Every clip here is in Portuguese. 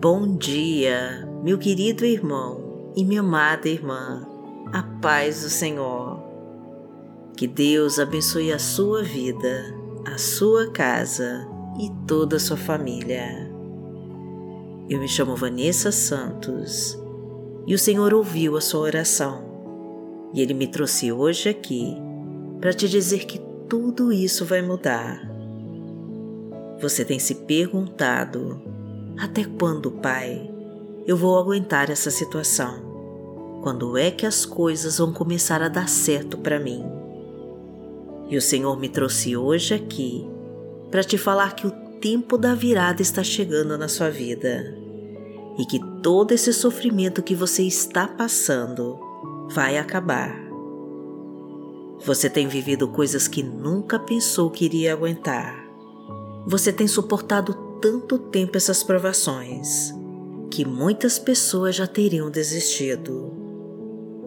Bom dia, meu querido irmão e minha amada irmã. A paz do Senhor. Que Deus abençoe a sua vida, a sua casa e toda a sua família. Eu me chamo Vanessa Santos e o Senhor ouviu a sua oração e Ele me trouxe hoje aqui para te dizer que tudo isso vai mudar. Você tem se perguntado: até quando, Pai, eu vou aguentar essa situação? Quando é que as coisas vão começar a dar certo para mim? E o Senhor me trouxe hoje aqui para te falar que o tempo da virada está chegando na sua vida e que todo esse sofrimento que você está passando vai acabar. Você tem vivido coisas que nunca pensou que iria aguentar. Você tem suportado tanto tempo essas provações que muitas pessoas já teriam desistido.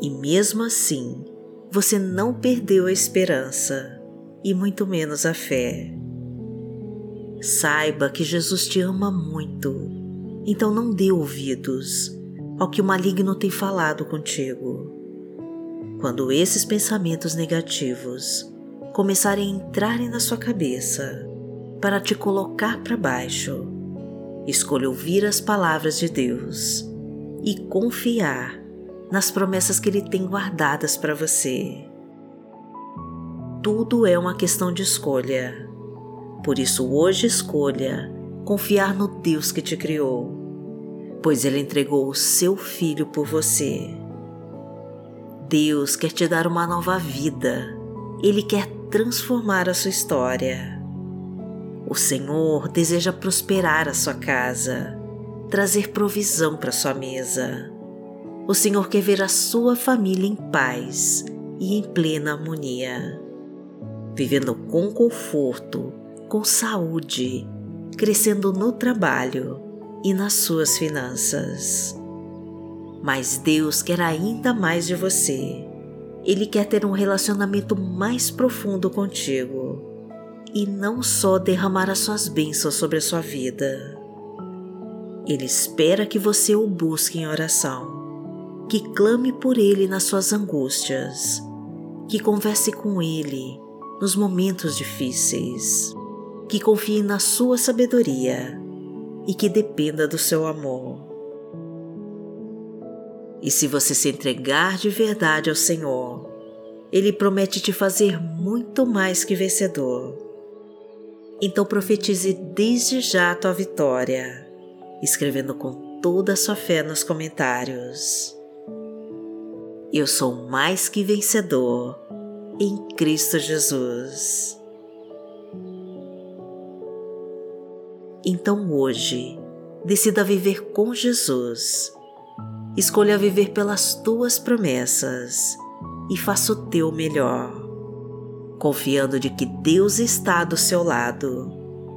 E mesmo assim, você não perdeu a esperança e muito menos a fé. Saiba que Jesus te ama muito, então não dê ouvidos ao que o maligno tem falado contigo quando esses pensamentos negativos começarem a entrarem na sua cabeça para te colocar para baixo, escolha ouvir as palavras de Deus e confiar nas promessas que Ele tem guardadas para você. Tudo é uma questão de escolha. Por isso, hoje escolha confiar no Deus que te criou, pois Ele entregou o seu Filho por você Deus quer te dar uma nova vida. Ele quer transformar a sua história. O Senhor deseja prosperar a sua casa, trazer provisão para sua mesa. O Senhor quer ver a sua família em paz e em plena harmonia, vivendo com conforto, com saúde, crescendo no trabalho e nas suas finanças. Mas Deus quer ainda mais de você. Ele quer ter um relacionamento mais profundo contigo e não só derramar as suas bênçãos sobre a sua vida. Ele espera que você o busque em oração, que clame por ele nas suas angústias, que converse com ele nos momentos difíceis, que confie na sua sabedoria e que dependa do seu amor. E se você se entregar de verdade ao Senhor, Ele promete te fazer muito mais que vencedor. Então profetize desde já a tua vitória, escrevendo com toda a sua fé nos comentários. Eu sou mais que vencedor em Cristo Jesus. Então hoje, decida viver com Jesus Escolha viver pelas tuas promessas e faça o teu melhor, confiando de que Deus está do seu lado,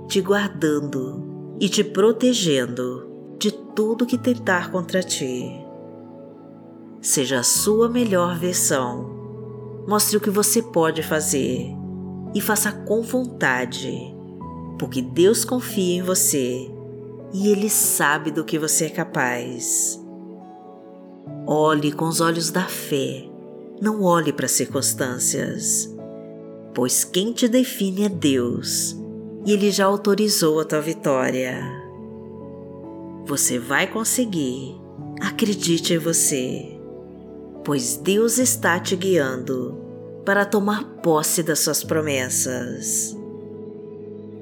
te guardando e te protegendo de tudo que tentar contra ti. Seja a sua melhor versão. Mostre o que você pode fazer e faça com vontade, porque Deus confia em você e Ele sabe do que você é capaz. Olhe com os olhos da fé, não olhe para as circunstâncias, pois quem te define é Deus e Ele já autorizou a tua vitória. Você vai conseguir, acredite em você, pois Deus está te guiando para tomar posse das suas promessas.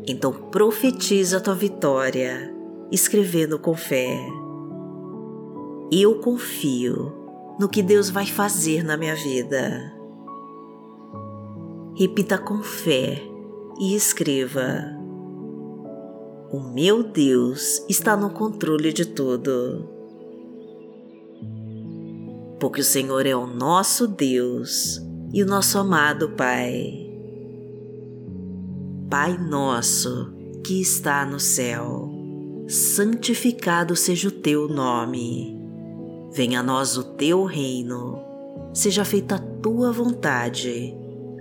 Então profetiza a tua vitória, escrevendo com fé. Eu confio no que Deus vai fazer na minha vida. Repita com fé e escreva: O meu Deus está no controle de tudo. Porque o Senhor é o nosso Deus e o nosso amado Pai. Pai nosso que está no céu, santificado seja o teu nome Venha a nós o teu reino, seja feita a tua vontade,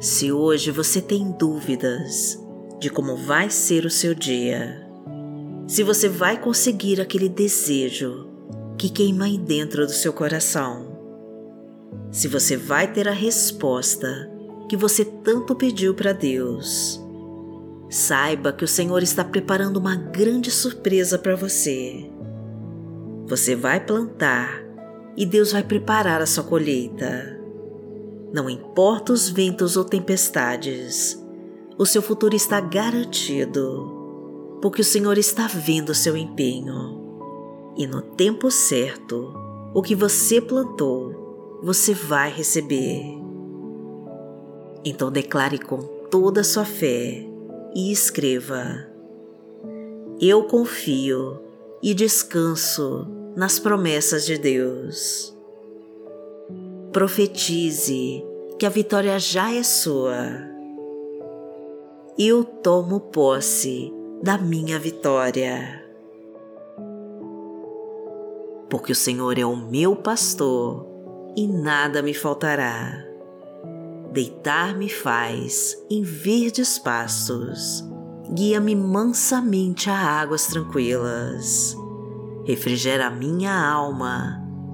Se hoje você tem dúvidas de como vai ser o seu dia, se você vai conseguir aquele desejo que queima aí dentro do seu coração, se você vai ter a resposta que você tanto pediu para Deus, saiba que o Senhor está preparando uma grande surpresa para você. Você vai plantar e Deus vai preparar a sua colheita. Não importa os ventos ou tempestades, o seu futuro está garantido, porque o Senhor está vendo o seu empenho. E no tempo certo, o que você plantou, você vai receber. Então declare com toda a sua fé e escreva: Eu confio e descanso nas promessas de Deus profetize que a vitória já é sua. Eu tomo posse da minha vitória. Porque o Senhor é o meu pastor e nada me faltará. Deitar-me faz em verdes pastos, guia-me mansamente a águas tranquilas, refrigera minha alma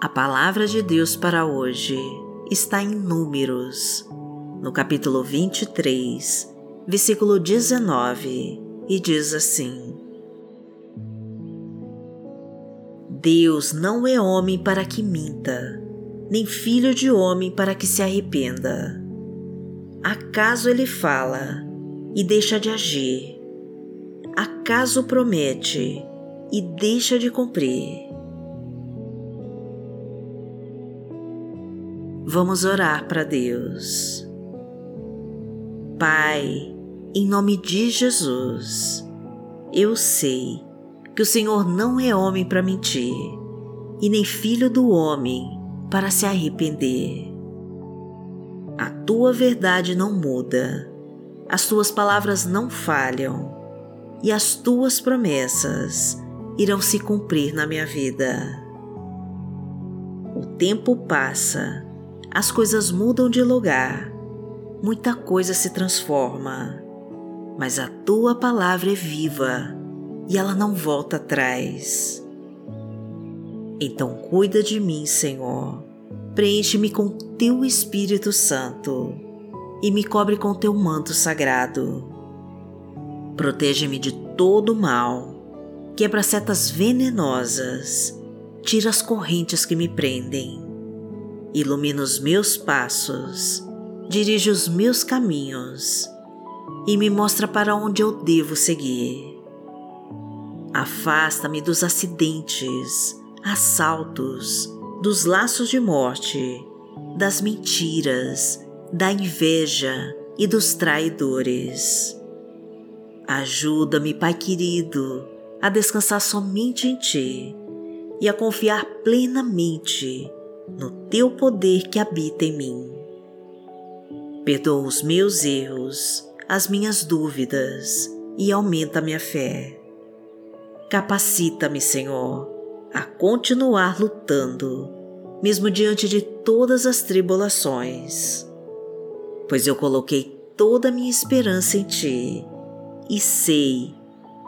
A palavra de Deus para hoje está em Números, no capítulo 23, versículo 19, e diz assim: Deus não é homem para que minta, nem filho de homem para que se arrependa. Acaso ele fala e deixa de agir? Acaso promete e deixa de cumprir? Vamos orar para Deus. Pai, em nome de Jesus, eu sei que o Senhor não é homem para mentir e nem filho do homem para se arrepender. A tua verdade não muda, as tuas palavras não falham e as tuas promessas irão se cumprir na minha vida. O tempo passa, as coisas mudam de lugar muita coisa se transforma, mas a tua palavra é viva e ela não volta atrás. Então cuida de mim, Senhor. Preenche-me com teu Espírito Santo e me cobre com teu manto sagrado. Protege-me de todo mal, quebra setas venenosas, tira as correntes que me prendem, ilumina os meus passos dirige os meus caminhos e me mostra para onde eu devo seguir. Afasta-me dos acidentes, assaltos, dos laços de morte, das mentiras, da inveja e dos traidores. Ajuda-me, Pai querido, a descansar somente em Ti e a confiar plenamente no Teu poder que habita em mim. Perdoa os meus erros, as minhas dúvidas e aumenta minha fé. Capacita-me, Senhor, a continuar lutando, mesmo diante de todas as tribulações, pois eu coloquei toda a minha esperança em Ti e sei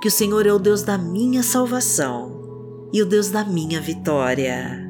que o Senhor é o Deus da minha salvação e o Deus da minha vitória.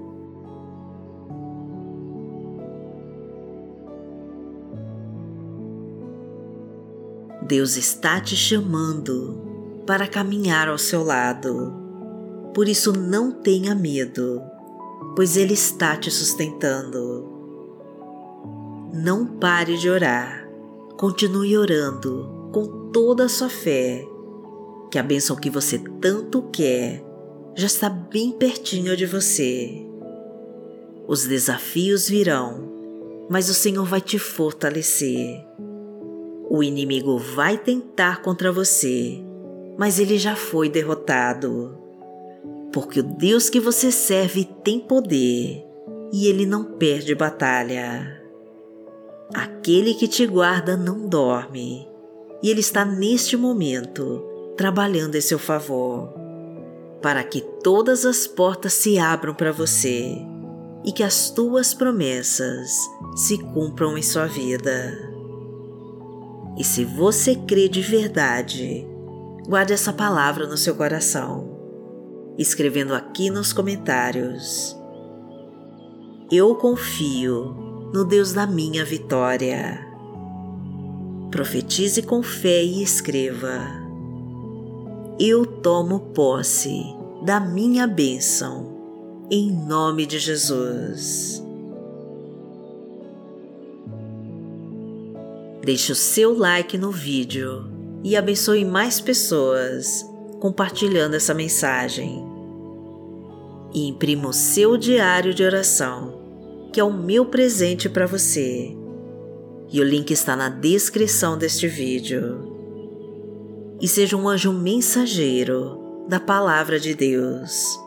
Deus está te chamando para caminhar ao seu lado por isso não tenha medo, pois Ele está te sustentando. Não pare de orar, continue orando com toda a sua fé, que a bênção que você tanto quer já está bem pertinho de você. Os desafios virão, mas o Senhor vai te fortalecer. O inimigo vai tentar contra você, mas ele já foi derrotado porque o Deus que você serve tem poder e ele não perde batalha. Aquele que te guarda não dorme e ele está neste momento trabalhando em seu favor, para que todas as portas se abram para você e que as tuas promessas se cumpram em sua vida. E se você crê de verdade, guarde essa palavra no seu coração escrevendo aqui nos comentários. Eu confio no Deus da minha vitória. Profetize com fé e escreva. Eu tomo posse da minha bênção, em nome de Jesus. Deixe o seu like no vídeo e abençoe mais pessoas compartilhando essa mensagem. E imprima o seu diário de oração, que é o meu presente para você. E o link está na descrição deste vídeo. E seja um anjo mensageiro da Palavra de Deus,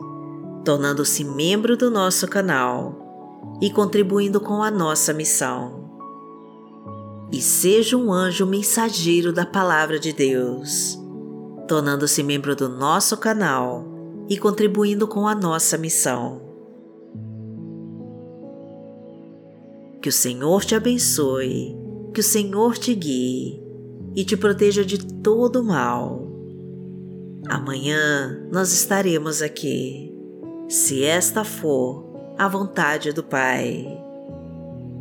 tornando-se membro do nosso canal e contribuindo com a nossa missão. E seja um anjo mensageiro da Palavra de Deus tornando-se membro do nosso canal e contribuindo com a nossa missão. Que o Senhor te abençoe, que o Senhor te guie e te proteja de todo mal. Amanhã nós estaremos aqui, se esta for a vontade do Pai.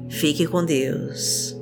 Fique com Deus.